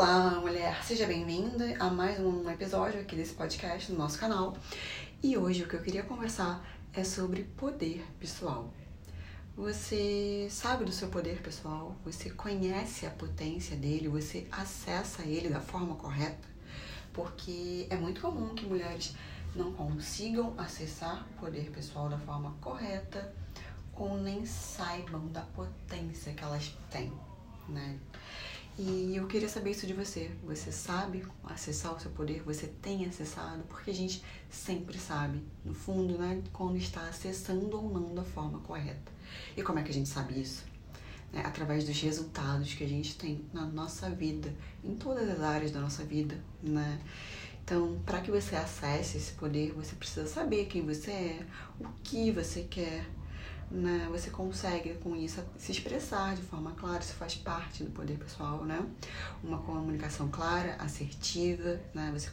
Olá, mulher! Seja bem-vinda a mais um episódio aqui desse podcast no nosso canal. E hoje o que eu queria conversar é sobre poder pessoal. Você sabe do seu poder pessoal? Você conhece a potência dele? Você acessa ele da forma correta? Porque é muito comum que mulheres não consigam acessar o poder pessoal da forma correta ou nem saibam da potência que elas têm, né? E eu queria saber isso de você. Você sabe acessar o seu poder? Você tem acessado? Porque a gente sempre sabe, no fundo, né, quando está acessando ou não da forma correta. E como é que a gente sabe isso? É, através dos resultados que a gente tem na nossa vida, em todas as áreas da nossa vida, né? Então, para que você acesse esse poder, você precisa saber quem você é, o que você quer, né? Você consegue com isso se expressar de forma clara, isso faz parte do poder pessoal, né? Uma comunicação clara, assertiva, né? Você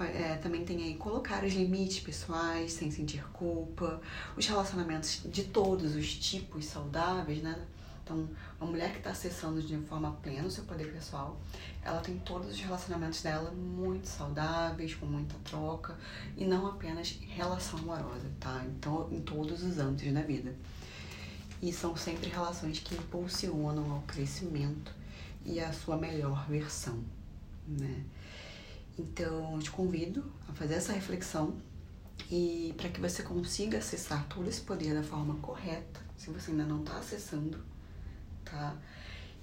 é, também tem aí colocar os limites pessoais sem sentir culpa, os relacionamentos de todos os tipos saudáveis, né? Então, uma mulher que está acessando de forma plena o seu poder pessoal, ela tem todos os relacionamentos dela muito saudáveis, com muita troca, e não apenas relação amorosa, tá? Então, em todos os âmbitos da vida. E são sempre relações que impulsionam ao crescimento e à sua melhor versão, né? Então, te convido a fazer essa reflexão e para que você consiga acessar todo esse poder da forma correta, se você ainda não está acessando,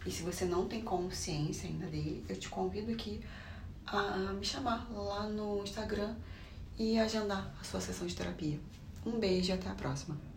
E se você não tem consciência ainda dele, eu te convido aqui a me chamar lá no Instagram e agendar a sua sessão de terapia. Um beijo e até a próxima.